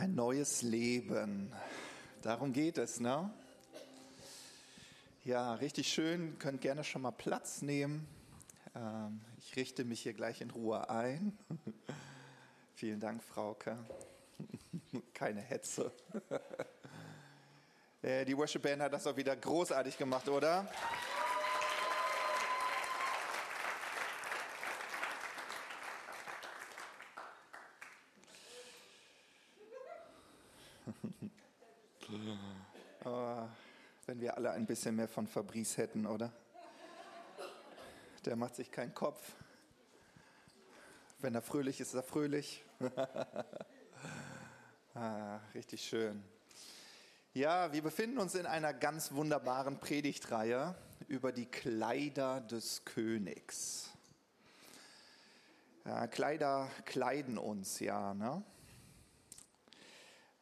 Ein neues Leben. Darum geht es, ne? Ja, richtig schön. Könnt gerne schon mal Platz nehmen. Ähm, ich richte mich hier gleich in Ruhe ein. Vielen Dank, Frauke. Keine Hetze. Äh, die Worship Band hat das auch wieder großartig gemacht, oder? Oh, wenn wir alle ein bisschen mehr von Fabrice hätten, oder? Der macht sich keinen Kopf. Wenn er fröhlich ist, ist er fröhlich. ah, richtig schön. Ja, wir befinden uns in einer ganz wunderbaren Predigtreihe über die Kleider des Königs. Ja, Kleider kleiden uns, ja. Ne?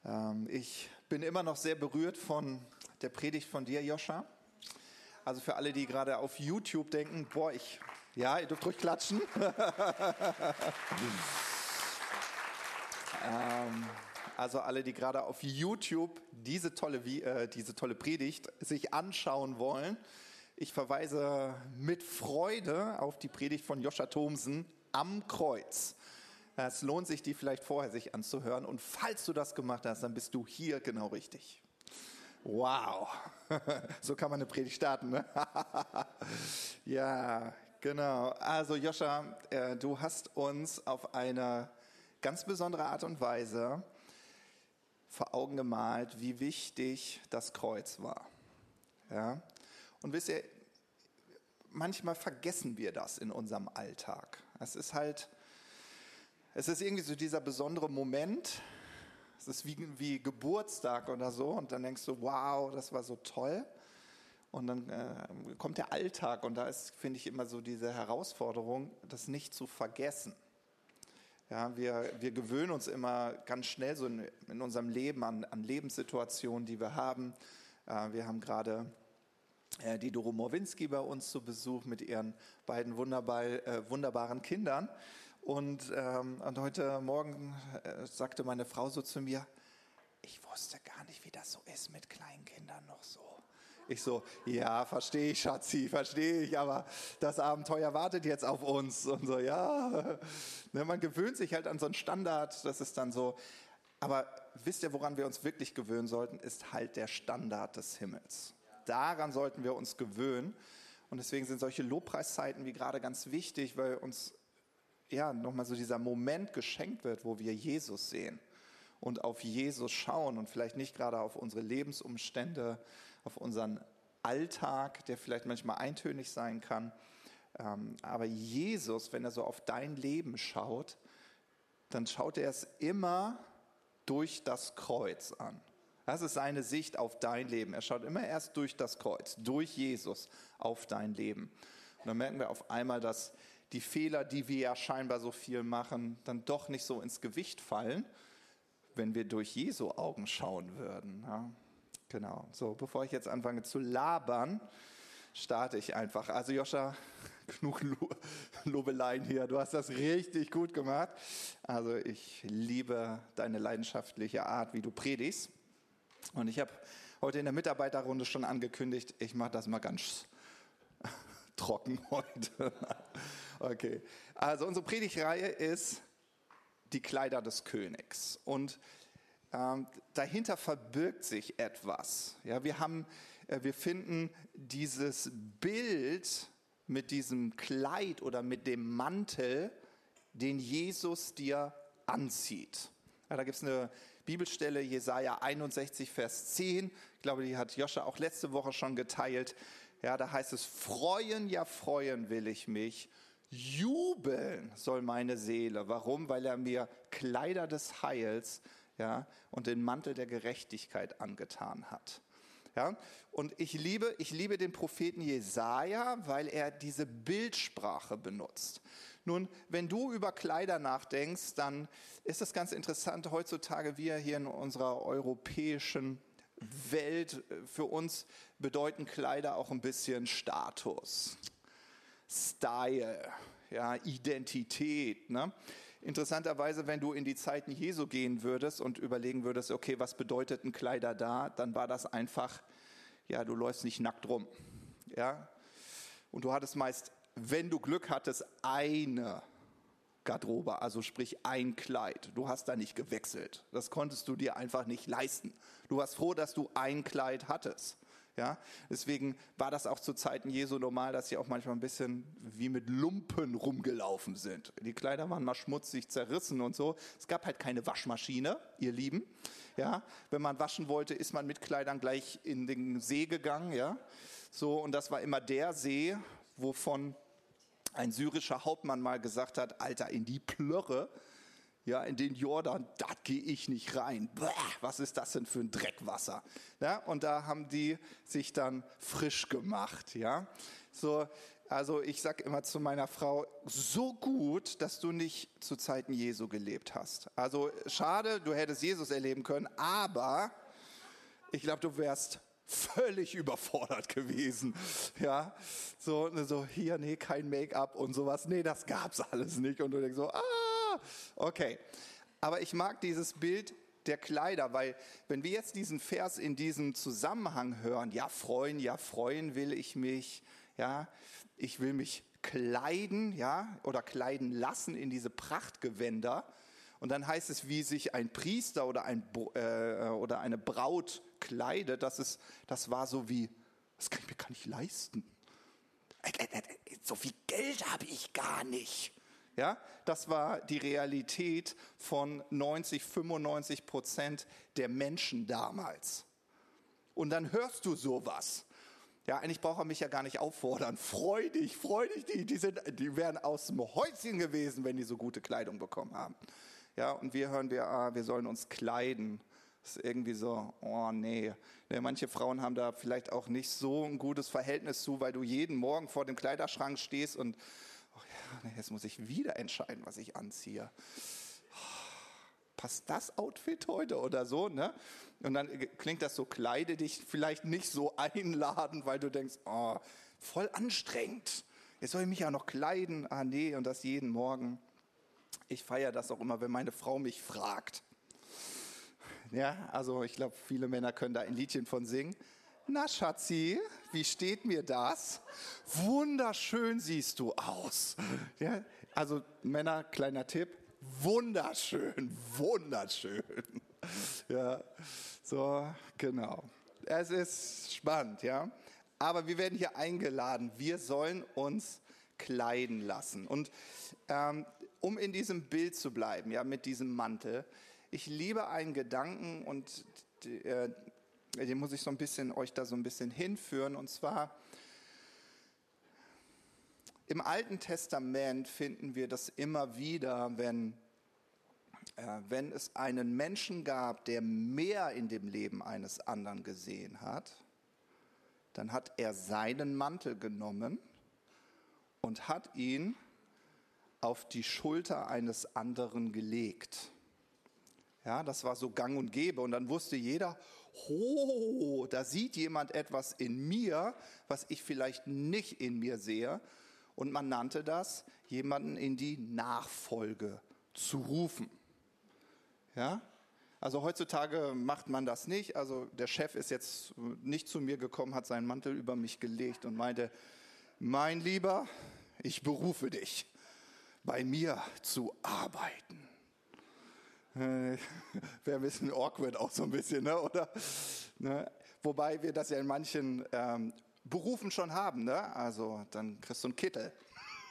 Ähm, ich bin immer noch sehr berührt von der Predigt von dir, Joscha. Also für alle, die gerade auf YouTube denken, boah, ich, ja, ihr dürft ruhig klatschen. ähm, also alle, die gerade auf YouTube diese tolle, äh, diese tolle Predigt sich anschauen wollen, ich verweise mit Freude auf die Predigt von Joscha Thomsen am Kreuz. Es lohnt sich, die vielleicht vorher sich anzuhören. Und falls du das gemacht hast, dann bist du hier genau richtig. Wow, so kann man eine Predigt starten. Ne? ja, genau. Also Joscha, äh, du hast uns auf eine ganz besondere Art und Weise vor Augen gemalt, wie wichtig das Kreuz war. Ja? Und wisst ihr, manchmal vergessen wir das in unserem Alltag. Es ist halt, es ist irgendwie so dieser besondere Moment. Ist wie, wie Geburtstag oder so. Und dann denkst du, wow, das war so toll. Und dann äh, kommt der Alltag und da ist, finde ich, immer so diese Herausforderung, das nicht zu vergessen. Ja, wir, wir gewöhnen uns immer ganz schnell so in, in unserem Leben an, an, Lebenssituationen, die wir haben. Äh, wir haben gerade äh, die Doro Morwinski bei uns zu Besuch mit ihren beiden wunderbar, äh, wunderbaren Kindern. Und, ähm, und heute Morgen äh, sagte meine Frau so zu mir, ich wusste gar nicht, wie das so ist mit kleinen Kindern noch so. Ich so, ja, verstehe ich, Schatzi, verstehe ich, aber das Abenteuer wartet jetzt auf uns. Und so, ja, ne, man gewöhnt sich halt an so einen Standard, das ist dann so. Aber wisst ihr, woran wir uns wirklich gewöhnen sollten, ist halt der Standard des Himmels. Daran sollten wir uns gewöhnen. Und deswegen sind solche Lobpreiszeiten wie gerade ganz wichtig, weil uns ja nochmal so dieser Moment geschenkt wird, wo wir Jesus sehen und auf Jesus schauen und vielleicht nicht gerade auf unsere Lebensumstände, auf unseren Alltag, der vielleicht manchmal eintönig sein kann. Ähm, aber Jesus, wenn er so auf dein Leben schaut, dann schaut er es immer durch das Kreuz an. Das ist seine Sicht auf dein Leben. Er schaut immer erst durch das Kreuz, durch Jesus auf dein Leben. Und dann merken wir auf einmal, dass die Fehler, die wir ja scheinbar so viel machen, dann doch nicht so ins Gewicht fallen, wenn wir durch Jesu Augen schauen würden. Ja. Genau. So, bevor ich jetzt anfange zu labern, starte ich einfach. Also Joscha, genug Lobeleien hier. Du hast das richtig gut gemacht. Also ich liebe deine leidenschaftliche Art, wie du predigst. Und ich habe heute in der Mitarbeiterrunde schon angekündigt, ich mache das mal ganz trocken heute. Okay. Also unsere Predigreihe ist die Kleider des Königs. Und ähm, dahinter verbirgt sich etwas. Ja, wir, haben, äh, wir finden dieses Bild mit diesem Kleid oder mit dem Mantel, den Jesus dir anzieht. Ja, da gibt es eine Bibelstelle, Jesaja 61, Vers 10. Ich glaube, die hat Joscha auch letzte Woche schon geteilt. Ja, da heißt es: Freuen, ja, freuen will ich mich. Jubeln soll meine Seele. Warum? Weil er mir Kleider des Heils ja, und den Mantel der Gerechtigkeit angetan hat. Ja, und ich liebe, ich liebe den Propheten Jesaja, weil er diese Bildsprache benutzt. Nun, wenn du über Kleider nachdenkst, dann ist das ganz interessant. Heutzutage, wir hier in unserer europäischen Welt, für uns bedeuten Kleider auch ein bisschen Status, Style, ja, Identität. Ne? Interessanterweise, wenn du in die Zeiten Jesu gehen würdest und überlegen würdest, okay, was bedeuteten Kleider da, dann war das einfach, ja, du läufst nicht nackt rum. Ja? Und du hattest meist, wenn du Glück hattest, eine Garderobe, also sprich ein Kleid. Du hast da nicht gewechselt. Das konntest du dir einfach nicht leisten. Du warst froh, dass du ein Kleid hattest. Ja, deswegen war das auch zu Zeiten Jesu normal, dass sie auch manchmal ein bisschen wie mit Lumpen rumgelaufen sind. Die Kleider waren mal schmutzig, zerrissen und so. Es gab halt keine Waschmaschine, ihr Lieben. Ja, wenn man waschen wollte, ist man mit Kleidern gleich in den See gegangen. Ja, so und das war immer der See, wovon ein syrischer Hauptmann mal gesagt hat: Alter, in die Plörre ja, in den Jordan, da gehe ich nicht rein. Bäh, was ist das denn für ein Dreckwasser? Ja, und da haben die sich dann frisch gemacht. Ja, so, also ich sage immer zu meiner Frau, so gut, dass du nicht zu Zeiten Jesu gelebt hast. Also schade, du hättest Jesus erleben können, aber ich glaube, du wärst völlig überfordert gewesen. Ja, so, so hier, nee, kein Make-up und sowas. Nee, das gab's alles nicht. Und du denkst so, ah, okay. Aber ich mag dieses Bild der Kleider, weil wenn wir jetzt diesen Vers in diesem Zusammenhang hören, ja, freuen, ja, freuen will ich mich, ja, ich will mich kleiden, ja, oder kleiden lassen in diese Prachtgewänder. Und dann heißt es, wie sich ein Priester oder, ein, äh, oder eine Braut kleidet. Das, ist, das war so wie, das kann ich mir gar nicht leisten. Äh, äh, äh, so viel Geld habe ich gar nicht. Ja, das war die Realität von 90, 95 Prozent der Menschen damals. Und dann hörst du sowas. Ja, eigentlich braucht er mich ja gar nicht auffordern. Freu dich, freu dich, die, die, sind, die wären aus dem Häuschen gewesen, wenn die so gute Kleidung bekommen haben. Ja, und wir hören, wir, ah, wir sollen uns kleiden. Das ist irgendwie so, oh nee. Ja, manche Frauen haben da vielleicht auch nicht so ein gutes Verhältnis zu, weil du jeden Morgen vor dem Kleiderschrank stehst und jetzt muss ich wieder entscheiden, was ich anziehe. Passt das Outfit heute oder so, ne? Und dann klingt das so, kleide dich vielleicht nicht so einladen, weil du denkst, oh, voll anstrengend. Jetzt soll ich mich ja noch kleiden. Ah, nee, und das jeden Morgen. Ich feiere das auch immer, wenn meine Frau mich fragt. Ja, also ich glaube, viele Männer können da ein Liedchen von singen. Na, Schatzi, wie steht mir das? Wunderschön siehst du aus. Ja, also Männer, kleiner Tipp, wunderschön, wunderschön. Ja, so, genau. Es ist spannend, ja. Aber wir werden hier eingeladen. Wir sollen uns kleiden lassen. Und ähm, um in diesem Bild zu bleiben, ja, mit diesem Mantel, ich liebe einen Gedanken und äh, den muss ich so ein bisschen euch da so ein bisschen hinführen. Und zwar im Alten Testament finden wir das immer wieder, wenn, äh, wenn es einen Menschen gab, der mehr in dem Leben eines anderen gesehen hat, dann hat er seinen Mantel genommen und hat ihn auf die Schulter eines anderen gelegt. Ja, das war so gang und gäbe. Und dann wusste jeder, oh, da sieht jemand etwas in mir, was ich vielleicht nicht in mir sehe. Und man nannte das, jemanden in die Nachfolge zu rufen. Ja? Also heutzutage macht man das nicht. Also der Chef ist jetzt nicht zu mir gekommen, hat seinen Mantel über mich gelegt und meinte, mein Lieber, ich berufe dich, bei mir zu arbeiten. Wäre ein bisschen awkward auch so ein bisschen, ne? oder? Ne? Wobei wir das ja in manchen ähm, Berufen schon haben. Ne? Also dann kriegst du einen Kittel.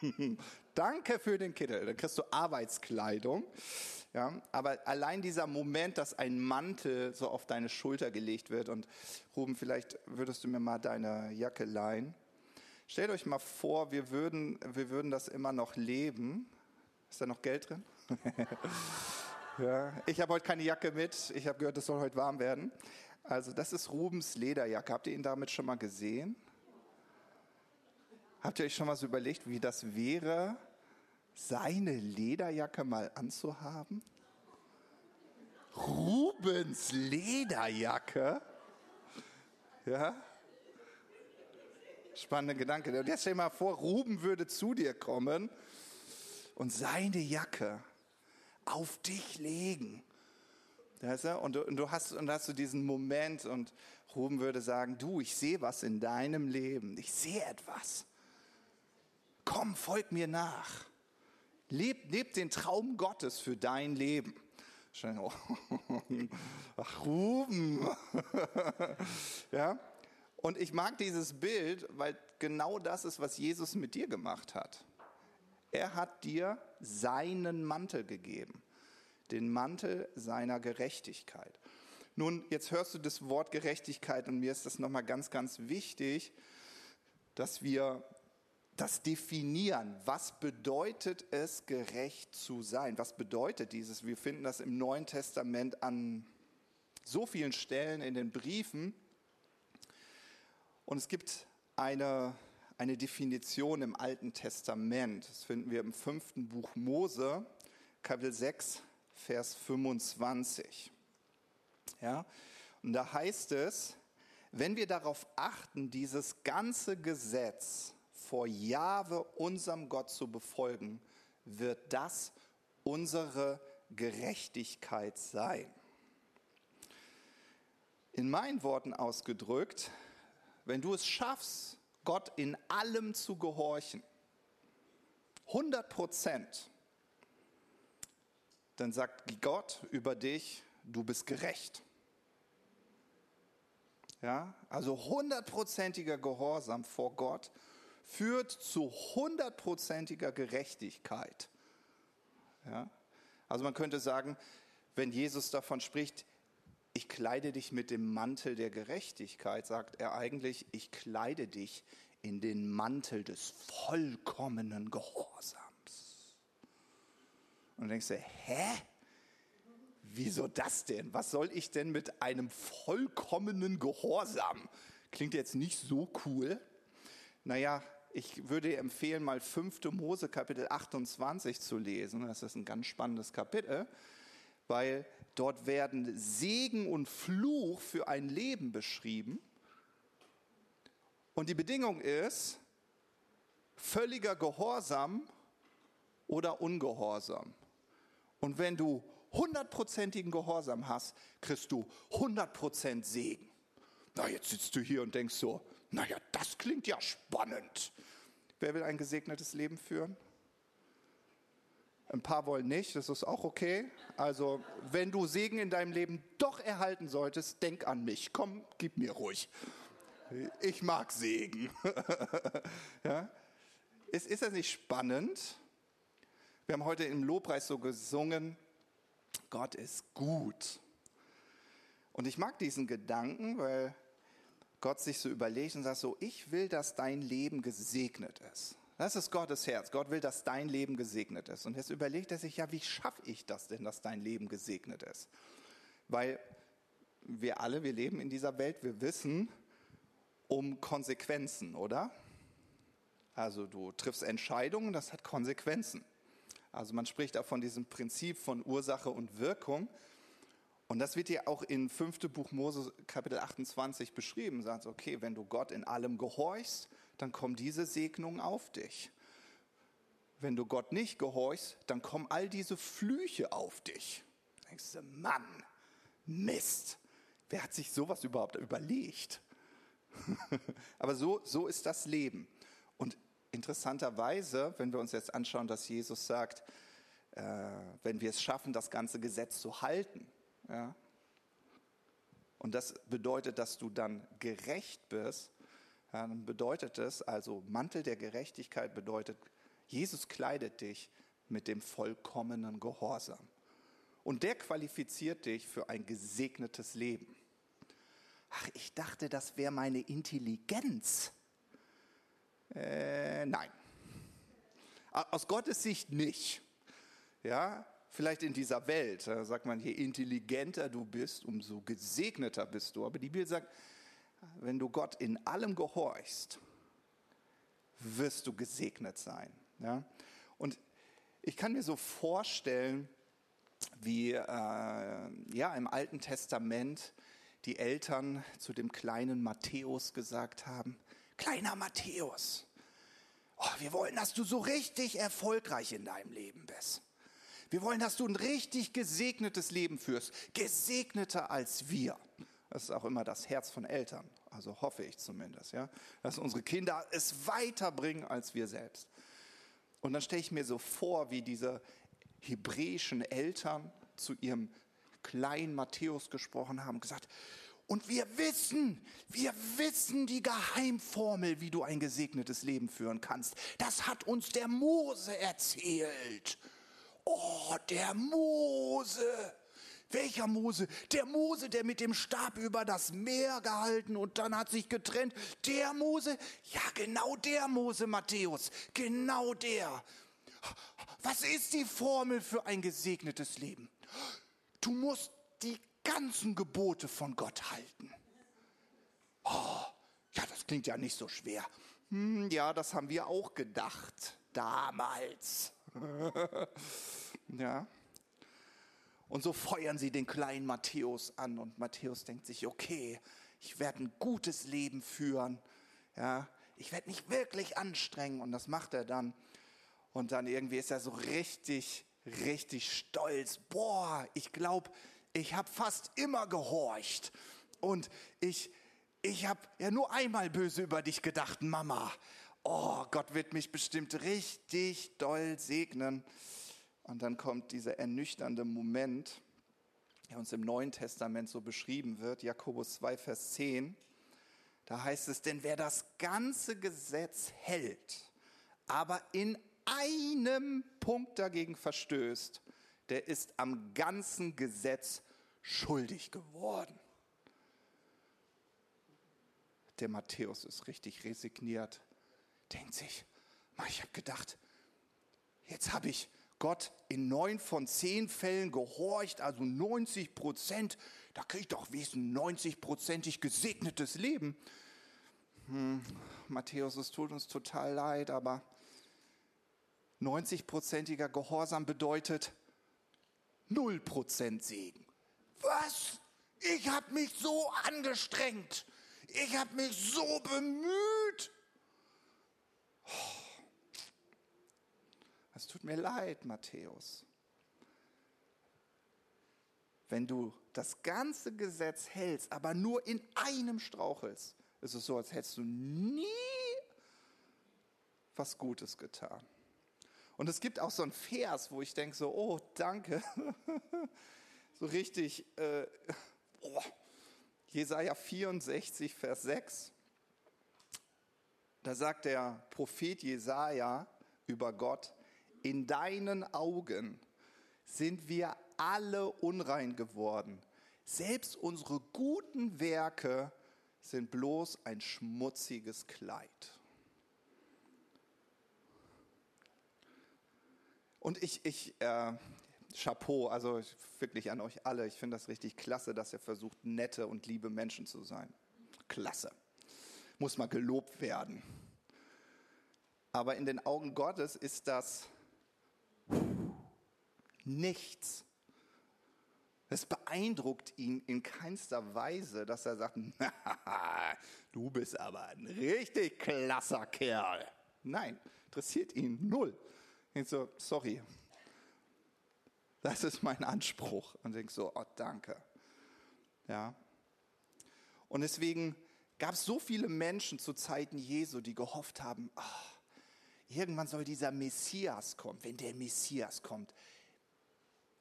Danke für den Kittel. Dann kriegst du Arbeitskleidung. Ja, aber allein dieser Moment, dass ein Mantel so auf deine Schulter gelegt wird und Ruben, vielleicht würdest du mir mal deine Jacke leihen. Stellt euch mal vor, wir würden, wir würden das immer noch leben. Ist da noch Geld drin? Ja, ich habe heute keine Jacke mit. Ich habe gehört, es soll heute warm werden. Also das ist Rubens Lederjacke. Habt ihr ihn damit schon mal gesehen? Habt ihr euch schon mal so überlegt, wie das wäre, seine Lederjacke mal anzuhaben? Rubens Lederjacke? Ja? Spannender Gedanke. Und jetzt stell dir mal vor, Ruben würde zu dir kommen und seine Jacke auf dich legen. Weißt du? Und, du, und du hast und hast du diesen Moment und Ruben würde sagen, du, ich sehe was in deinem Leben, ich sehe etwas. Komm, folg mir nach. Leb, leb den Traum Gottes für dein Leben. Ach, Ruben. ja? Und ich mag dieses Bild, weil genau das ist, was Jesus mit dir gemacht hat. Er hat dir seinen Mantel gegeben, den Mantel seiner Gerechtigkeit. Nun, jetzt hörst du das Wort Gerechtigkeit und mir ist das nochmal ganz, ganz wichtig, dass wir das definieren. Was bedeutet es, gerecht zu sein? Was bedeutet dieses? Wir finden das im Neuen Testament an so vielen Stellen in den Briefen. Und es gibt eine, eine Definition im Alten Testament. Das finden wir im fünften Buch Mose, Kapitel 6, Vers 25. Ja? Und da heißt es, wenn wir darauf achten, dieses ganze Gesetz, vor Jahwe, unserem Gott, zu befolgen, wird das unsere Gerechtigkeit sein. In meinen Worten ausgedrückt, wenn du es schaffst, Gott in allem zu gehorchen, 100 Prozent, dann sagt Gott über dich, du bist gerecht. Ja, also hundertprozentiger Gehorsam vor Gott führt zu hundertprozentiger Gerechtigkeit. Ja? Also man könnte sagen, wenn Jesus davon spricht, ich kleide dich mit dem Mantel der Gerechtigkeit, sagt er eigentlich, ich kleide dich in den Mantel des vollkommenen Gehorsams. Und du denkst du, hä? Wieso das denn? Was soll ich denn mit einem vollkommenen Gehorsam? Klingt jetzt nicht so cool. Naja, ich würde dir empfehlen, mal 5. Mose Kapitel 28 zu lesen. Das ist ein ganz spannendes Kapitel, weil dort werden Segen und Fluch für ein Leben beschrieben. Und die Bedingung ist völliger Gehorsam oder Ungehorsam. Und wenn du hundertprozentigen Gehorsam hast, kriegst du 100% Segen. Na, jetzt sitzt du hier und denkst so, naja, das klingt ja spannend. Wer will ein gesegnetes Leben führen? Ein paar wollen nicht, das ist auch okay. Also, wenn du Segen in deinem Leben doch erhalten solltest, denk an mich. Komm, gib mir ruhig. Ich mag Segen. ja? ist, ist das nicht spannend? Wir haben heute im Lobpreis so gesungen, Gott ist gut. Und ich mag diesen Gedanken, weil Gott sich so überlegt und sagt so, ich will, dass dein Leben gesegnet ist. Das ist Gottes Herz. Gott will, dass dein Leben gesegnet ist. Und jetzt überlegt er sich, ja, wie schaffe ich das denn, dass dein Leben gesegnet ist? Weil wir alle, wir leben in dieser Welt, wir wissen um Konsequenzen, oder? Also du triffst Entscheidungen, das hat Konsequenzen. Also man spricht auch von diesem Prinzip von Ursache und Wirkung. Und das wird ja auch in 5. Buch Mose Kapitel 28 beschrieben. Sagt, okay, wenn du Gott in allem gehorchst, dann kommen diese Segnungen auf dich. Wenn du Gott nicht gehorchst, dann kommen all diese Flüche auf dich. Da denkst du, Mann, Mist, wer hat sich sowas überhaupt überlegt? Aber so, so ist das Leben. Und interessanterweise, wenn wir uns jetzt anschauen, dass Jesus sagt, äh, wenn wir es schaffen, das ganze Gesetz zu halten, ja? Und das bedeutet, dass du dann gerecht bist. Dann bedeutet es, also Mantel der Gerechtigkeit bedeutet, Jesus kleidet dich mit dem vollkommenen Gehorsam. Und der qualifiziert dich für ein gesegnetes Leben. Ach, ich dachte, das wäre meine Intelligenz. Äh, nein. Aus Gottes Sicht nicht. Ja, vielleicht in dieser Welt, da sagt man, je intelligenter du bist, umso gesegneter bist du. Aber die Bibel sagt, wenn du Gott in allem gehorchst, wirst du gesegnet sein. Ja? Und ich kann mir so vorstellen, wie äh, ja, im Alten Testament die Eltern zu dem kleinen Matthäus gesagt haben, kleiner Matthäus, oh, wir wollen, dass du so richtig erfolgreich in deinem Leben bist. Wir wollen, dass du ein richtig gesegnetes Leben führst. Gesegneter als wir. Das ist auch immer das Herz von Eltern. Also hoffe ich zumindest, ja. Dass unsere Kinder es weiterbringen als wir selbst. Und dann stelle ich mir so vor, wie diese hebräischen Eltern zu ihrem kleinen Matthäus gesprochen haben, gesagt, und wir wissen, wir wissen die Geheimformel, wie du ein gesegnetes Leben führen kannst. Das hat uns der Mose erzählt. Oh, der Mose. Welcher Mose? Der Mose, der mit dem Stab über das Meer gehalten und dann hat sich getrennt. Der Mose? Ja, genau der Mose, Matthäus. Genau der. Was ist die Formel für ein gesegnetes Leben? Du musst die ganzen Gebote von Gott halten. Oh, ja, das klingt ja nicht so schwer. Hm, ja, das haben wir auch gedacht damals. ja. Und so feuern sie den kleinen Matthäus an und Matthäus denkt sich, okay, ich werde ein gutes Leben führen. Ja, ich werde mich wirklich anstrengen und das macht er dann. Und dann irgendwie ist er so richtig, richtig stolz. Boah, ich glaube, ich habe fast immer gehorcht. Und ich, ich habe ja nur einmal böse über dich gedacht, Mama. Oh, Gott wird mich bestimmt richtig doll segnen. Und dann kommt dieser ernüchternde Moment, der uns im Neuen Testament so beschrieben wird, Jakobus 2, Vers 10. Da heißt es, denn wer das ganze Gesetz hält, aber in einem Punkt dagegen verstößt, der ist am ganzen Gesetz schuldig geworden. Der Matthäus ist richtig resigniert, denkt sich, ich habe gedacht, jetzt habe ich Gott in neun von zehn Fällen gehorcht, also 90 Prozent, da kriege ich doch wenigstens 90-prozentig gesegnetes Leben. Hm, Matthäus, es tut uns total leid, aber 90-prozentiger Gehorsam bedeutet 0% Segen. Was? Ich habe mich so angestrengt. Ich habe mich so bemüht. Es tut mir leid, Matthäus. Wenn du das ganze Gesetz hältst, aber nur in einem strauchelst, ist es so, als hättest du nie was Gutes getan. Und es gibt auch so einen Vers, wo ich denke so, oh, danke. so richtig, äh, oh, Jesaja 64, Vers 6. Da sagt der Prophet Jesaja über Gott, in deinen Augen sind wir alle unrein geworden. Selbst unsere guten Werke sind bloß ein schmutziges Kleid. Und ich, ich äh, Chapeau, also wirklich an euch alle. Ich finde das richtig klasse, dass ihr versucht, nette und liebe Menschen zu sein. Klasse. Muss mal gelobt werden. Aber in den Augen Gottes ist das nichts. Es beeindruckt ihn in keinster Weise, dass er sagt, du bist aber ein richtig klasser Kerl. Nein, interessiert ihn null. Ich so, sorry. Das ist mein Anspruch. Und ich so, oh, danke. Ja. Und deswegen gab es so viele Menschen zu Zeiten Jesu, die gehofft haben, oh, irgendwann soll dieser Messias kommen. Wenn der Messias kommt,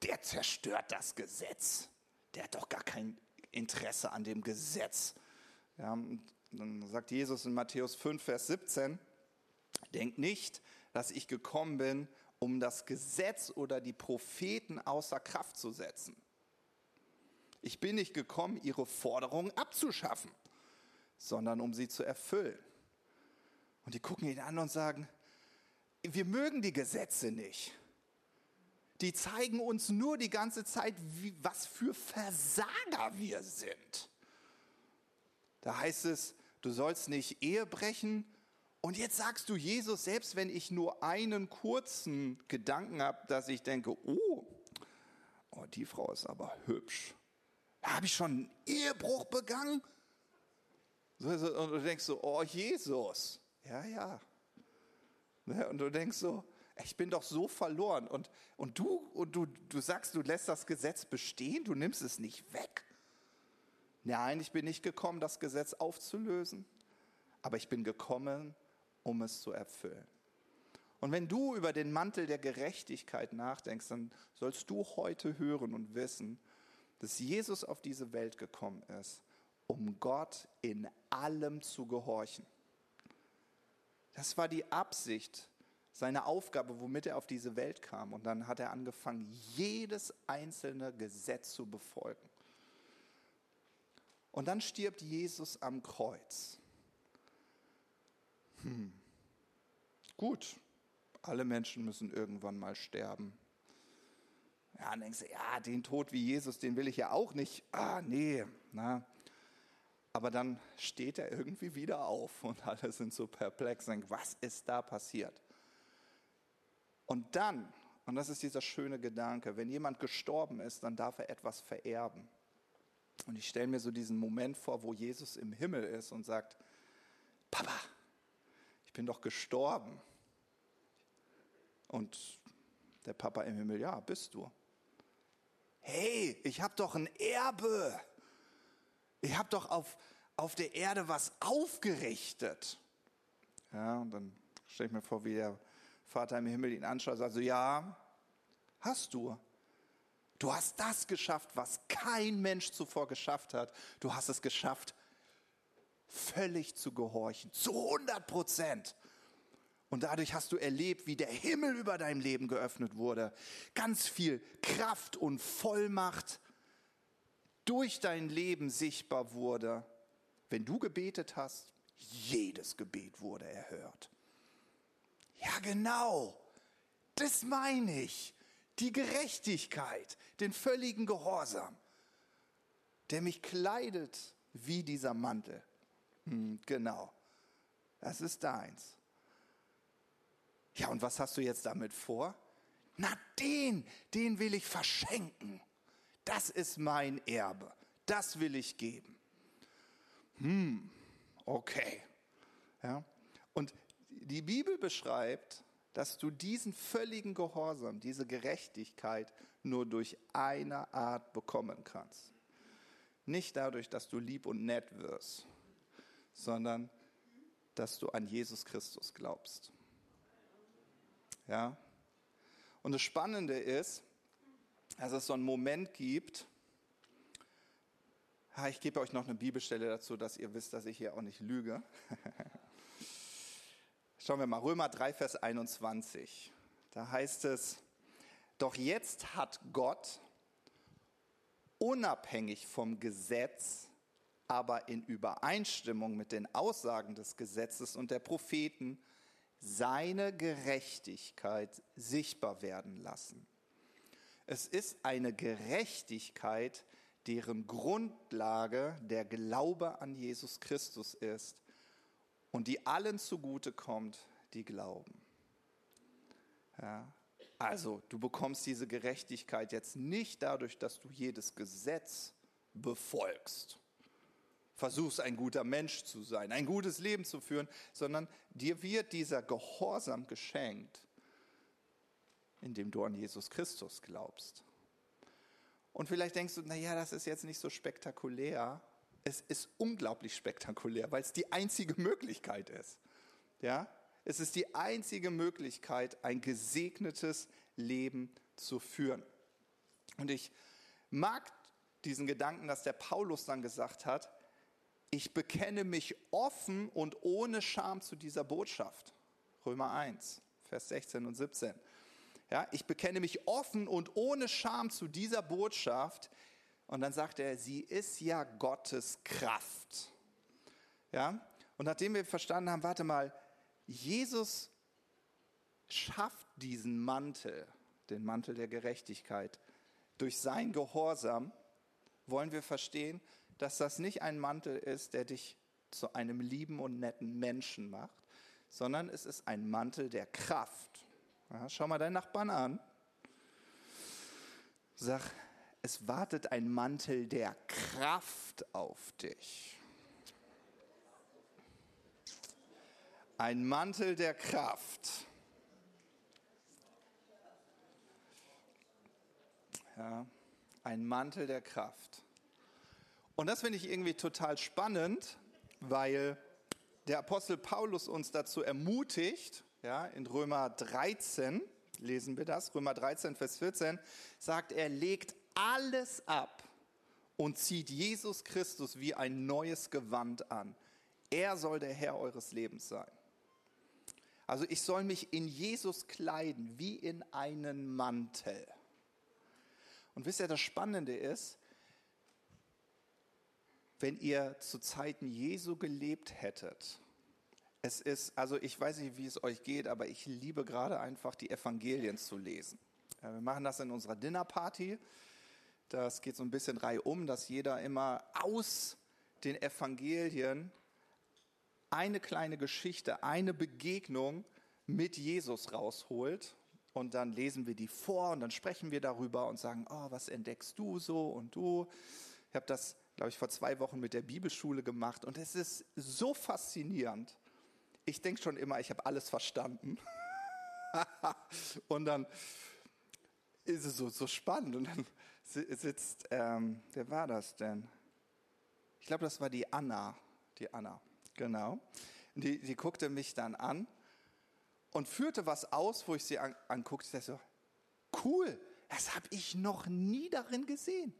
der zerstört das Gesetz. Der hat doch gar kein Interesse an dem Gesetz. Ja, dann sagt Jesus in Matthäus 5, Vers 17, denkt nicht, dass ich gekommen bin, um das Gesetz oder die Propheten außer Kraft zu setzen. Ich bin nicht gekommen, ihre Forderungen abzuschaffen, sondern um sie zu erfüllen. Und die gucken ihn an und sagen, wir mögen die Gesetze nicht. Die zeigen uns nur die ganze Zeit, wie, was für Versager wir sind. Da heißt es, du sollst nicht Ehe brechen, und jetzt sagst du Jesus, selbst wenn ich nur einen kurzen Gedanken habe, dass ich denke, oh, oh die Frau ist aber hübsch. Habe ich schon einen Ehebruch begangen? Und du denkst so, oh Jesus, ja, ja. Und du denkst so, Ich bin doch so verloren. Und, und, du, und du, du sagst, du lässt das Gesetz bestehen, du nimmst es nicht weg. Nein, ich bin nicht gekommen, das Gesetz aufzulösen, aber ich bin gekommen, um es zu erfüllen. Und wenn du über den Mantel der Gerechtigkeit nachdenkst, dann sollst du heute hören und wissen, dass Jesus auf diese Welt gekommen ist, um Gott in allem zu gehorchen. Das war die Absicht, seine Aufgabe, womit er auf diese Welt kam. Und dann hat er angefangen, jedes einzelne Gesetz zu befolgen. Und dann stirbt Jesus am Kreuz. Hm. Gut, alle Menschen müssen irgendwann mal sterben. Ja, dann denkst du, ja, den Tod wie Jesus, den will ich ja auch nicht. Ah, nee. Na. Aber dann steht er irgendwie wieder auf und alle sind so perplex und denken, was ist da passiert? Und dann, und das ist dieser schöne Gedanke, wenn jemand gestorben ist, dann darf er etwas vererben. Und ich stelle mir so diesen Moment vor, wo Jesus im Himmel ist und sagt, Papa, ich bin doch gestorben. Und der Papa im Himmel, ja, bist du. Hey, ich habe doch ein Erbe. Ich habe doch auf, auf der Erde was aufgerichtet. Ja, und dann stelle ich mir vor, wie der Vater im Himmel ihn anschaut, also ja, hast du. Du hast das geschafft, was kein Mensch zuvor geschafft hat. Du hast es geschafft, völlig zu gehorchen, zu 100 Prozent. Und dadurch hast du erlebt, wie der Himmel über dein Leben geöffnet wurde. Ganz viel Kraft und Vollmacht durch dein Leben sichtbar wurde. Wenn du gebetet hast, jedes Gebet wurde erhört. Ja, genau. Das meine ich. Die Gerechtigkeit, den völligen Gehorsam, der mich kleidet wie dieser Mantel. Hm, genau. Das ist deins. Ja, und was hast du jetzt damit vor? Na, den, den will ich verschenken. Das ist mein Erbe. Das will ich geben. Hm, okay. Ja. Die Bibel beschreibt, dass du diesen völligen Gehorsam, diese Gerechtigkeit nur durch eine Art bekommen kannst. Nicht dadurch, dass du lieb und nett wirst, sondern dass du an Jesus Christus glaubst. Ja? Und das Spannende ist, dass es so einen Moment gibt, ich gebe euch noch eine Bibelstelle dazu, dass ihr wisst, dass ich hier auch nicht lüge. Schauen wir mal, Römer 3, Vers 21. Da heißt es, doch jetzt hat Gott unabhängig vom Gesetz, aber in Übereinstimmung mit den Aussagen des Gesetzes und der Propheten seine Gerechtigkeit sichtbar werden lassen. Es ist eine Gerechtigkeit, deren Grundlage der Glaube an Jesus Christus ist und die allen zugute kommt, die glauben. Ja, also, du bekommst diese Gerechtigkeit jetzt nicht dadurch, dass du jedes Gesetz befolgst versuchst ein guter Mensch zu sein, ein gutes Leben zu führen, sondern dir wird dieser Gehorsam geschenkt, indem du an Jesus Christus glaubst. Und vielleicht denkst du, naja, das ist jetzt nicht so spektakulär. Es ist unglaublich spektakulär, weil es die einzige Möglichkeit ist. Ja? Es ist die einzige Möglichkeit, ein gesegnetes Leben zu führen. Und ich mag diesen Gedanken, dass der Paulus dann gesagt hat, ich bekenne mich offen und ohne Scham zu dieser Botschaft. Römer 1, Vers 16 und 17. Ja, ich bekenne mich offen und ohne Scham zu dieser Botschaft. Und dann sagt er, sie ist ja Gottes Kraft. Ja, und nachdem wir verstanden haben, warte mal, Jesus schafft diesen Mantel, den Mantel der Gerechtigkeit, durch sein Gehorsam, wollen wir verstehen, dass das nicht ein Mantel ist, der dich zu einem lieben und netten Menschen macht, sondern es ist ein Mantel der Kraft. Ja, schau mal deinen Nachbarn an. Sag, es wartet ein Mantel der Kraft auf dich. Ein Mantel der Kraft. Ja, ein Mantel der Kraft. Und das finde ich irgendwie total spannend, weil der Apostel Paulus uns dazu ermutigt, ja, in Römer 13, lesen wir das, Römer 13, Vers 14, sagt er, legt alles ab und zieht Jesus Christus wie ein neues Gewand an. Er soll der Herr eures Lebens sein. Also ich soll mich in Jesus kleiden wie in einen Mantel. Und wisst ihr, das Spannende ist, wenn ihr zu Zeiten Jesu gelebt hättet, es ist, also ich weiß nicht, wie es euch geht, aber ich liebe gerade einfach die Evangelien zu lesen. Wir machen das in unserer Dinnerparty. Das geht so ein bisschen reihum, dass jeder immer aus den Evangelien eine kleine Geschichte, eine Begegnung mit Jesus rausholt. Und dann lesen wir die vor und dann sprechen wir darüber und sagen, oh, was entdeckst du so und du. Ich habe das, glaube ich, vor zwei Wochen mit der Bibelschule gemacht und es ist so faszinierend. Ich denke schon immer, ich habe alles verstanden. und dann ist es so, so spannend. Und dann sitzt, ähm, wer war das denn? Ich glaube, das war die Anna. Die Anna, genau. Die, die guckte mich dann an und führte was aus, wo ich sie an, anguckte. Ich dachte so, cool, das habe ich noch nie darin gesehen.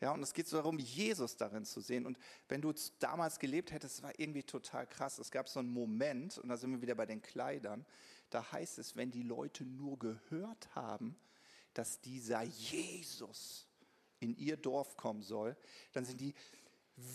Ja, und es geht so darum, Jesus darin zu sehen. Und wenn du damals gelebt hättest, war irgendwie total krass. Es gab so einen Moment, und da sind wir wieder bei den Kleidern, da heißt es, wenn die Leute nur gehört haben, dass dieser Jesus in ihr Dorf kommen soll, dann sind die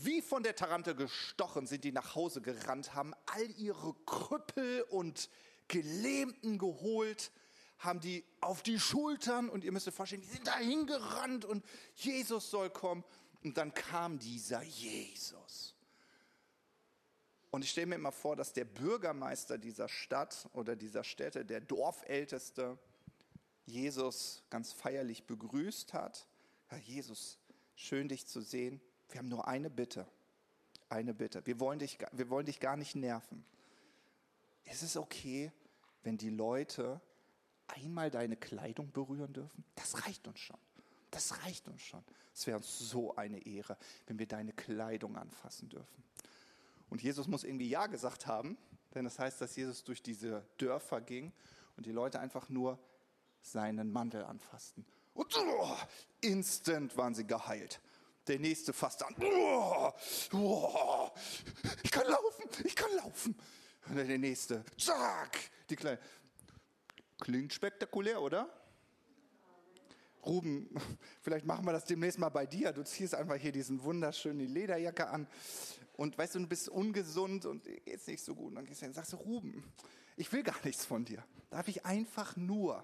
wie von der Tarantel gestochen, sind die nach Hause gerannt, haben all ihre Krüppel und Gelähmten geholt, haben die auf die Schultern und ihr müsst euch vorstellen, die sind dahin gerannt und Jesus soll kommen. Und dann kam dieser Jesus. Und ich stelle mir immer vor, dass der Bürgermeister dieser Stadt oder dieser Städte, der Dorfälteste, Jesus ganz feierlich begrüßt hat. Herr Jesus, schön dich zu sehen. Wir haben nur eine Bitte. Eine Bitte. Wir wollen dich, wir wollen dich gar nicht nerven. Ist es okay, wenn die Leute einmal deine Kleidung berühren dürfen? Das reicht uns schon. Das reicht uns schon. Es wäre uns so eine Ehre, wenn wir deine Kleidung anfassen dürfen. Und Jesus muss irgendwie Ja gesagt haben, denn das heißt, dass Jesus durch diese Dörfer ging und die Leute einfach nur seinen Mantel anfassten. Und oh, instant waren sie geheilt. Der nächste fasst an. Oh, oh, ich kann laufen, ich kann laufen. Und der nächste, zack, die kleine. Klingt spektakulär, oder? Ruben, vielleicht machen wir das demnächst mal bei dir. Du ziehst einfach hier diesen wunderschönen Lederjacke an und weißt du, du bist ungesund und geht's nicht so gut. Und dann gehst du sagst, Ruben, ich will gar nichts von dir. Darf ich einfach nur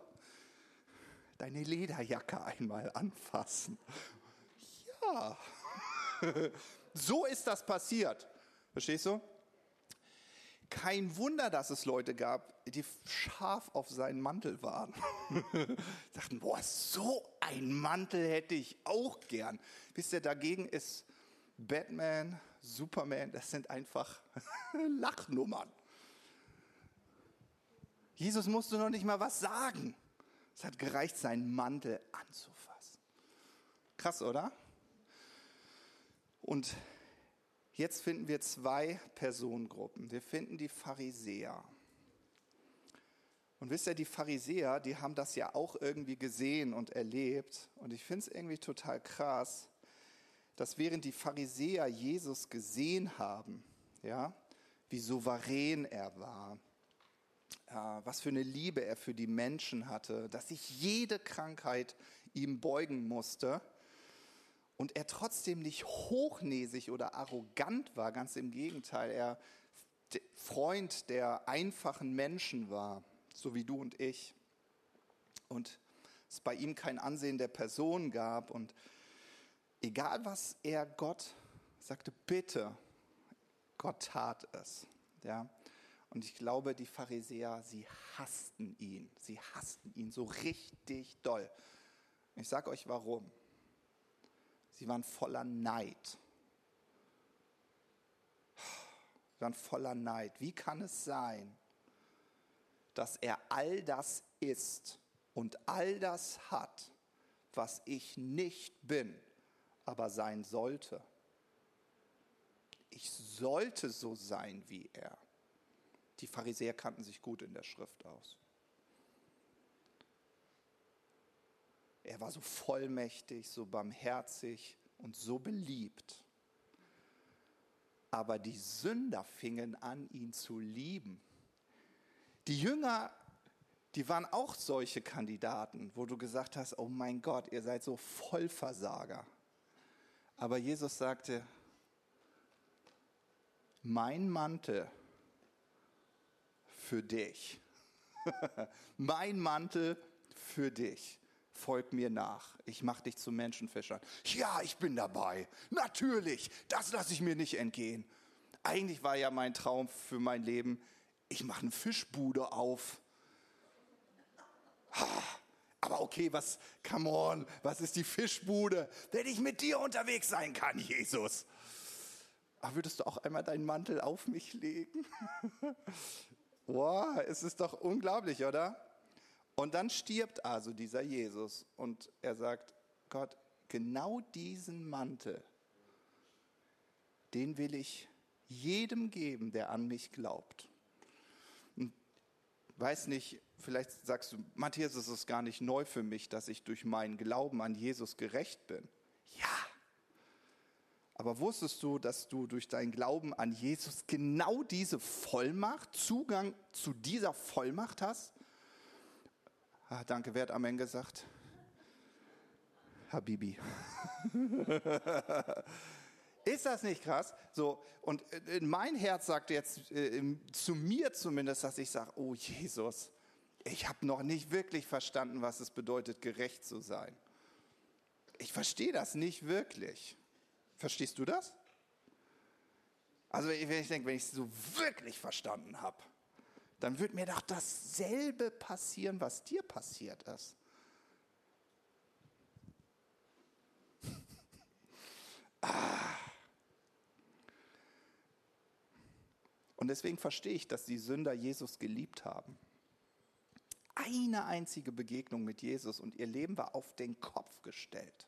deine Lederjacke einmal anfassen. Ja, so ist das passiert. Verstehst du? Kein Wunder, dass es Leute gab, die scharf auf seinen Mantel waren. Dachten, boah, so ein Mantel hätte ich auch gern. Wisst ihr, dagegen ist Batman, Superman, das sind einfach Lachnummern. Jesus musste noch nicht mal was sagen. Es hat gereicht, seinen Mantel anzufassen. Krass, oder? Und jetzt finden wir zwei Personengruppen. Wir finden die Pharisäer. Und wisst ihr, die Pharisäer, die haben das ja auch irgendwie gesehen und erlebt. Und ich finde es irgendwie total krass, dass während die Pharisäer Jesus gesehen haben, ja, wie souverän er war, was für eine Liebe er für die Menschen hatte, dass sich jede Krankheit ihm beugen musste und er trotzdem nicht hochnäsig oder arrogant war, ganz im Gegenteil, er Freund der einfachen Menschen war, so wie du und ich. Und es bei ihm kein Ansehen der Person gab und egal was er Gott sagte, bitte, Gott tat es. Ja. Und ich glaube, die Pharisäer, sie hassten ihn. Sie hassten ihn so richtig doll. Ich sage euch warum. Sie waren voller Neid. Sie waren voller Neid. Wie kann es sein, dass er all das ist und all das hat, was ich nicht bin, aber sein sollte. Ich sollte so sein wie er. Die Pharisäer kannten sich gut in der Schrift aus. Er war so vollmächtig, so barmherzig und so beliebt. Aber die Sünder fingen an, ihn zu lieben. Die Jünger, die waren auch solche Kandidaten, wo du gesagt hast, oh mein Gott, ihr seid so Vollversager. Aber Jesus sagte, mein Mantel für dich, mein Mantel für dich folg mir nach. Ich mache dich zu Menschenfischern. Ja, ich bin dabei. Natürlich, das lasse ich mir nicht entgehen. Eigentlich war ja mein Traum für mein Leben, ich mache eine Fischbude auf. Aber okay, was, come on, was ist die Fischbude, wenn ich mit dir unterwegs sein kann, Jesus? Ach, würdest du auch einmal deinen Mantel auf mich legen? wow, es ist doch unglaublich, oder? Und dann stirbt also dieser Jesus und er sagt, Gott, genau diesen Mantel, den will ich jedem geben, der an mich glaubt. Und weiß nicht, vielleicht sagst du, Matthias, es ist gar nicht neu für mich, dass ich durch meinen Glauben an Jesus gerecht bin. Ja. Aber wusstest du, dass du durch deinen Glauben an Jesus genau diese Vollmacht, Zugang zu dieser Vollmacht hast? Ah, danke, wer hat Amen gesagt? Habibi. Ist das nicht krass? So, und mein Herz sagt jetzt äh, zu mir zumindest, dass ich sage, oh Jesus, ich habe noch nicht wirklich verstanden, was es bedeutet, gerecht zu sein. Ich verstehe das nicht wirklich. Verstehst du das? Also wenn ich denke, wenn ich es so wirklich verstanden habe, dann wird mir doch dasselbe passieren, was dir passiert ist. ah. Und deswegen verstehe ich, dass die Sünder Jesus geliebt haben. Eine einzige Begegnung mit Jesus und ihr Leben war auf den Kopf gestellt.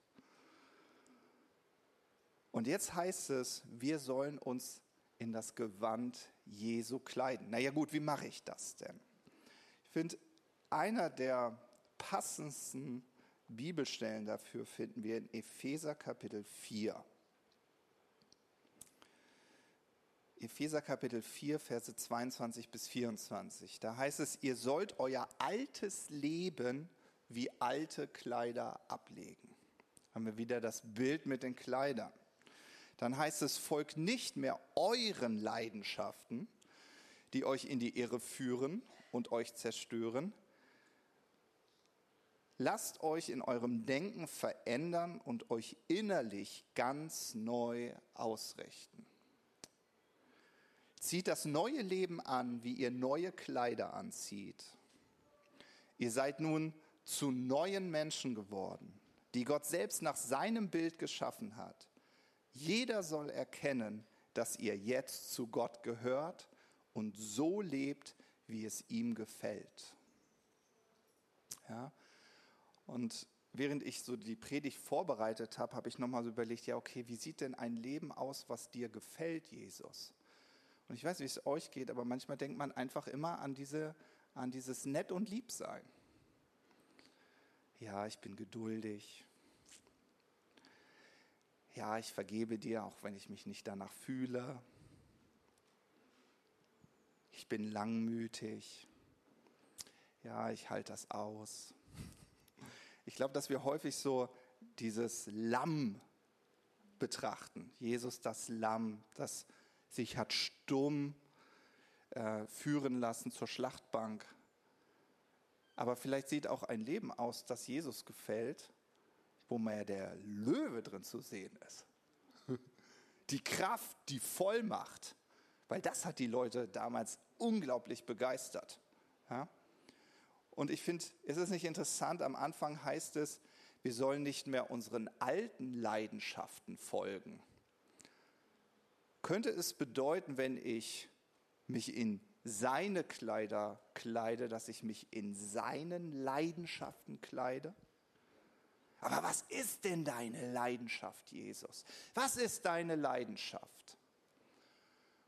Und jetzt heißt es, wir sollen uns in das Gewand Jesu kleiden. Naja gut, wie mache ich das denn? Ich finde, einer der passendsten Bibelstellen dafür finden wir in Epheser Kapitel 4. Epheser Kapitel 4, Verse 22 bis 24. Da heißt es, ihr sollt euer altes Leben wie alte Kleider ablegen. Haben wir wieder das Bild mit den Kleidern dann heißt es, folgt nicht mehr euren Leidenschaften, die euch in die Irre führen und euch zerstören. Lasst euch in eurem Denken verändern und euch innerlich ganz neu ausrichten. Zieht das neue Leben an, wie ihr neue Kleider anzieht. Ihr seid nun zu neuen Menschen geworden, die Gott selbst nach seinem Bild geschaffen hat. Jeder soll erkennen, dass ihr jetzt zu Gott gehört und so lebt, wie es ihm gefällt. Ja? Und während ich so die Predigt vorbereitet habe, habe ich nochmal so überlegt, ja, okay, wie sieht denn ein Leben aus, was dir gefällt, Jesus? Und ich weiß, wie es euch geht, aber manchmal denkt man einfach immer an, diese, an dieses Nett und Liebsein. Ja, ich bin geduldig ja, ich vergebe dir, auch wenn ich mich nicht danach fühle. Ich bin langmütig. Ja, ich halte das aus. Ich glaube, dass wir häufig so dieses Lamm betrachten. Jesus, das Lamm, das sich hat stumm äh, führen lassen zur Schlachtbank. Aber vielleicht sieht auch ein Leben aus, das Jesus gefällt wo mehr der Löwe drin zu sehen ist. Die Kraft, die Vollmacht, weil das hat die Leute damals unglaublich begeistert. Ja? Und ich finde, ist es nicht interessant, am Anfang heißt es, wir sollen nicht mehr unseren alten Leidenschaften folgen. Könnte es bedeuten, wenn ich mich in seine Kleider kleide, dass ich mich in seinen Leidenschaften kleide? Aber was ist denn deine Leidenschaft, Jesus? Was ist deine Leidenschaft?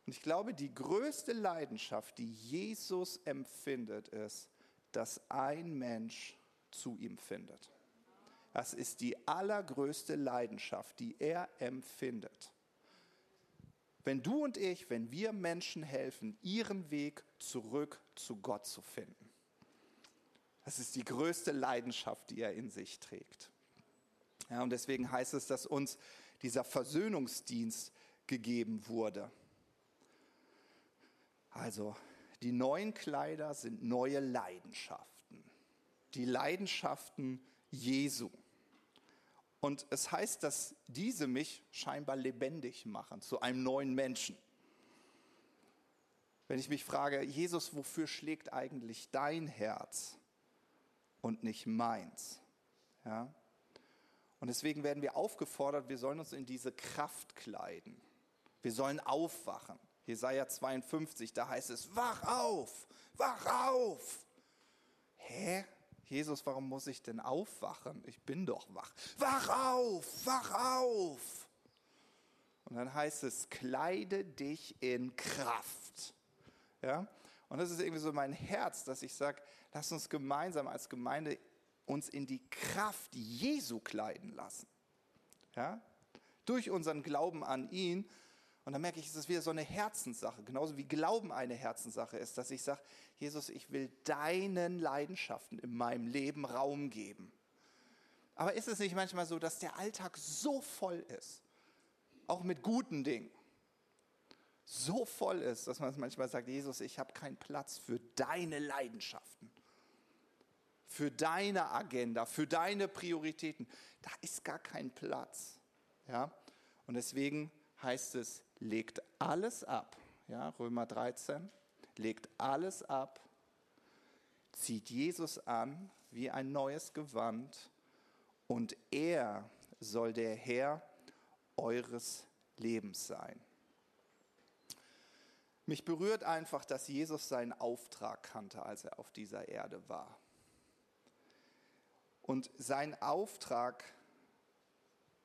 Und ich glaube, die größte Leidenschaft, die Jesus empfindet, ist, dass ein Mensch zu ihm findet. Das ist die allergrößte Leidenschaft, die er empfindet. Wenn du und ich, wenn wir Menschen helfen, ihren Weg zurück zu Gott zu finden. Das ist die größte Leidenschaft, die er in sich trägt. Ja, und deswegen heißt es, dass uns dieser Versöhnungsdienst gegeben wurde. Also, die neuen Kleider sind neue Leidenschaften. Die Leidenschaften Jesu. Und es heißt, dass diese mich scheinbar lebendig machen zu einem neuen Menschen. Wenn ich mich frage, Jesus, wofür schlägt eigentlich dein Herz und nicht meins? Ja? Und deswegen werden wir aufgefordert, wir sollen uns in diese Kraft kleiden. Wir sollen aufwachen. Jesaja 52, da heißt es: Wach auf, wach auf. Hä? Jesus, warum muss ich denn aufwachen? Ich bin doch wach. Wach auf, wach auf. Und dann heißt es, kleide dich in Kraft. Ja? Und das ist irgendwie so mein Herz, dass ich sage, lass uns gemeinsam als Gemeinde uns in die Kraft Jesu kleiden lassen. Ja? Durch unseren Glauben an ihn. Und dann merke ich, es ist wieder so eine Herzenssache, genauso wie Glauben eine Herzenssache ist, dass ich sage, Jesus, ich will deinen Leidenschaften in meinem Leben Raum geben. Aber ist es nicht manchmal so, dass der Alltag so voll ist, auch mit guten Dingen, so voll ist, dass man manchmal sagt, Jesus, ich habe keinen Platz für deine Leidenschaften für deine Agenda, für deine Prioritäten. Da ist gar kein Platz. Ja? Und deswegen heißt es, legt alles ab. Ja, Römer 13, legt alles ab, zieht Jesus an wie ein neues Gewand und er soll der Herr eures Lebens sein. Mich berührt einfach, dass Jesus seinen Auftrag kannte, als er auf dieser Erde war. Und sein Auftrag,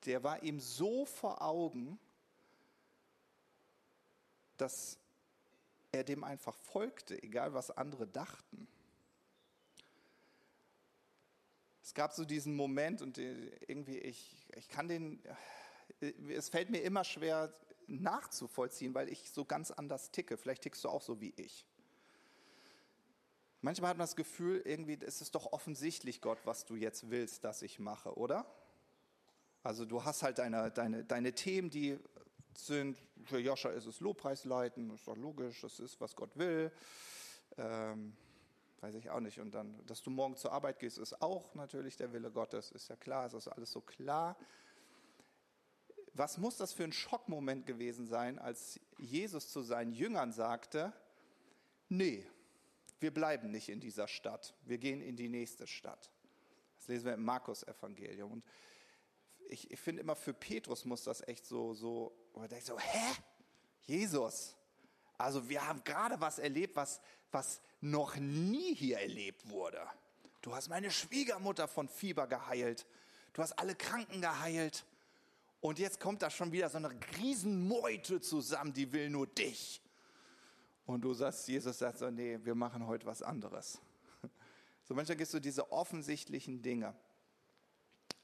der war ihm so vor Augen, dass er dem einfach folgte, egal was andere dachten. Es gab so diesen Moment und irgendwie, ich, ich kann den, es fällt mir immer schwer nachzuvollziehen, weil ich so ganz anders ticke. Vielleicht tickst du auch so wie ich. Manchmal hat man das Gefühl, irgendwie ist es doch offensichtlich, Gott, was du jetzt willst, dass ich mache, oder? Also du hast halt deine, deine, deine Themen, die sind, für Joscha ist es Lobpreisleiten, ist doch logisch, das ist, was Gott will. Ähm, weiß ich auch nicht. Und dann, dass du morgen zur Arbeit gehst, ist auch natürlich der Wille Gottes, ist ja klar, ist das alles so klar. Was muss das für ein Schockmoment gewesen sein, als Jesus zu seinen Jüngern sagte, nee, wir bleiben nicht in dieser Stadt, wir gehen in die nächste Stadt. Das lesen wir im Markus-Evangelium. Und ich, ich finde immer, für Petrus muss das echt so, so, oder denkt so, hä? Jesus, also wir haben gerade was erlebt, was, was noch nie hier erlebt wurde. Du hast meine Schwiegermutter von Fieber geheilt. Du hast alle Kranken geheilt. Und jetzt kommt da schon wieder so eine Riesenmeute zusammen, die will nur dich. Und du sagst, Jesus sagt so, nee, wir machen heute was anderes. So manchmal gehst du diese offensichtlichen Dinge.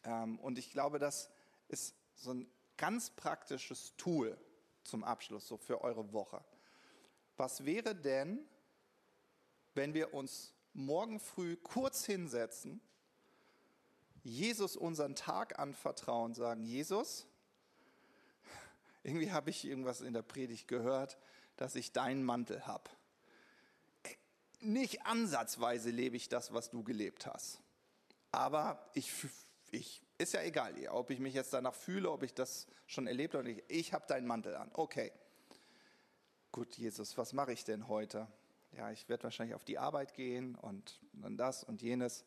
Ähm, und ich glaube, das ist so ein ganz praktisches Tool zum Abschluss, so für eure Woche. Was wäre denn, wenn wir uns morgen früh kurz hinsetzen, Jesus unseren Tag anvertrauen, sagen, Jesus, irgendwie habe ich irgendwas in der Predigt gehört, dass ich deinen Mantel habe. Nicht ansatzweise lebe ich das, was du gelebt hast. Aber ich, ich ist ja egal, ob ich mich jetzt danach fühle, ob ich das schon erlebt habe oder nicht. Ich habe deinen Mantel an. Okay. Gut, Jesus, was mache ich denn heute? Ja, ich werde wahrscheinlich auf die Arbeit gehen und dann das und jenes.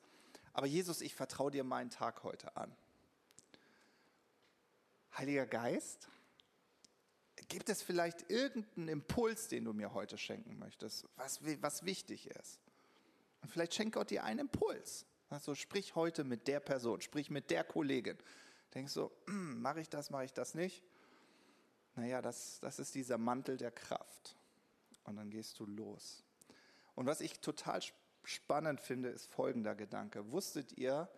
Aber Jesus, ich vertraue dir meinen Tag heute an. Heiliger Geist, Gibt es vielleicht irgendeinen Impuls, den du mir heute schenken möchtest, was, was wichtig ist? Und vielleicht schenkt Gott dir einen Impuls. Also sprich heute mit der Person, sprich mit der Kollegin. Denkst du, hm, mache ich das, mache ich das nicht? Naja, das, das ist dieser Mantel der Kraft. Und dann gehst du los. Und was ich total spannend finde, ist folgender Gedanke. Wusstet ihr,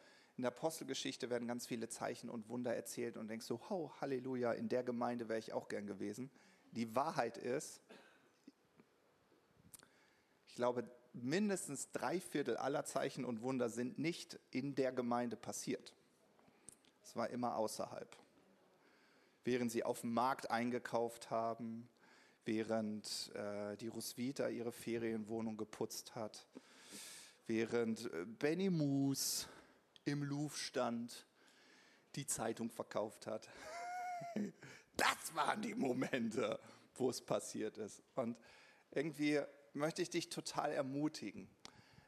in der Apostelgeschichte werden ganz viele Zeichen und Wunder erzählt und denkst so, oh, Halleluja, in der Gemeinde wäre ich auch gern gewesen. Die Wahrheit ist, ich glaube, mindestens drei Viertel aller Zeichen und Wunder sind nicht in der Gemeinde passiert. Es war immer außerhalb. Während sie auf dem Markt eingekauft haben, während äh, die Roswitha ihre Ferienwohnung geputzt hat, während äh, Benny Moose im Louvre stand, die Zeitung verkauft hat. das waren die Momente, wo es passiert ist. Und irgendwie möchte ich dich total ermutigen.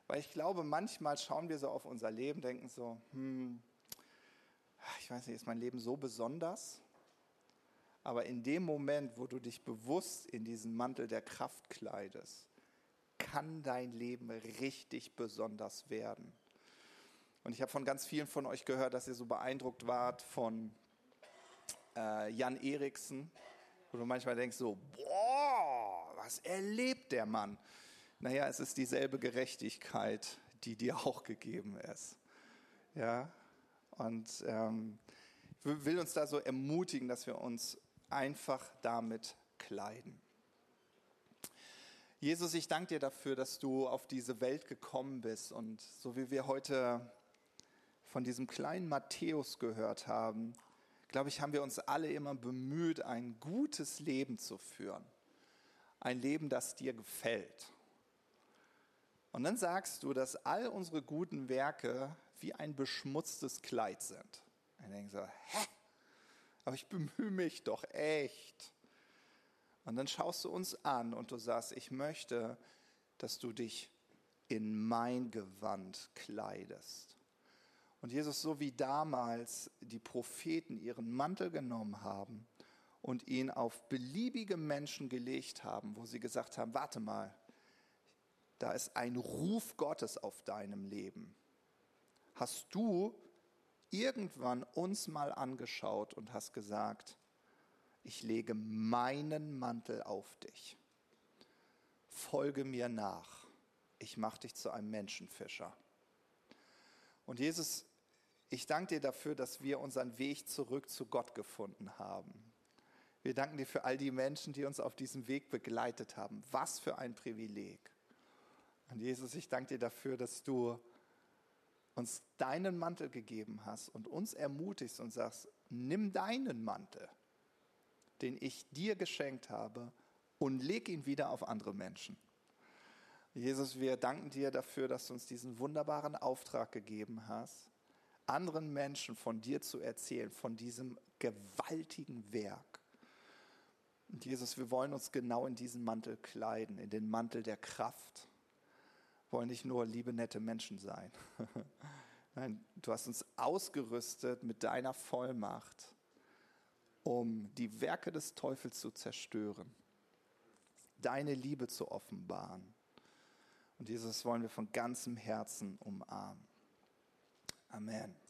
Weil ich glaube, manchmal schauen wir so auf unser Leben, denken so, hm, ich weiß nicht, ist mein Leben so besonders? Aber in dem Moment, wo du dich bewusst in diesen Mantel der Kraft kleidest, kann dein Leben richtig besonders werden. Und ich habe von ganz vielen von euch gehört, dass ihr so beeindruckt wart von äh, Jan Eriksen, wo du manchmal denkst so, boah, was erlebt der Mann? Naja, es ist dieselbe Gerechtigkeit, die dir auch gegeben ist. Ja, und ähm, ich will uns da so ermutigen, dass wir uns einfach damit kleiden. Jesus, ich danke dir dafür, dass du auf diese Welt gekommen bist und so wie wir heute von diesem kleinen Matthäus gehört haben, glaube ich, haben wir uns alle immer bemüht, ein gutes Leben zu führen ein Leben, das dir gefällt. Und dann sagst du, dass all unsere guten Werke wie ein beschmutztes Kleid sind. Und ich denke so, hä? Aber ich bemühe mich doch echt. Und dann schaust du uns an und du sagst, ich möchte, dass du dich in mein Gewand kleidest. Und Jesus, so wie damals die Propheten ihren Mantel genommen haben und ihn auf beliebige Menschen gelegt haben, wo sie gesagt haben, warte mal, da ist ein Ruf Gottes auf deinem Leben. Hast du irgendwann uns mal angeschaut und hast gesagt, ich lege meinen Mantel auf dich. Folge mir nach. Ich mache dich zu einem Menschenfischer. Und Jesus, ich danke dir dafür, dass wir unseren Weg zurück zu Gott gefunden haben. Wir danken dir für all die Menschen, die uns auf diesem Weg begleitet haben. Was für ein Privileg. Und Jesus, ich danke dir dafür, dass du uns deinen Mantel gegeben hast und uns ermutigst und sagst, nimm deinen Mantel, den ich dir geschenkt habe, und leg ihn wieder auf andere Menschen. Jesus, wir danken dir dafür, dass du uns diesen wunderbaren Auftrag gegeben hast, anderen Menschen von dir zu erzählen, von diesem gewaltigen Werk. Und Jesus, wir wollen uns genau in diesen Mantel kleiden, in den Mantel der Kraft. Wir wollen nicht nur liebe, nette Menschen sein. Nein, du hast uns ausgerüstet mit deiner Vollmacht, um die Werke des Teufels zu zerstören, deine Liebe zu offenbaren. Und Jesus wollen wir von ganzem Herzen umarmen. Amen.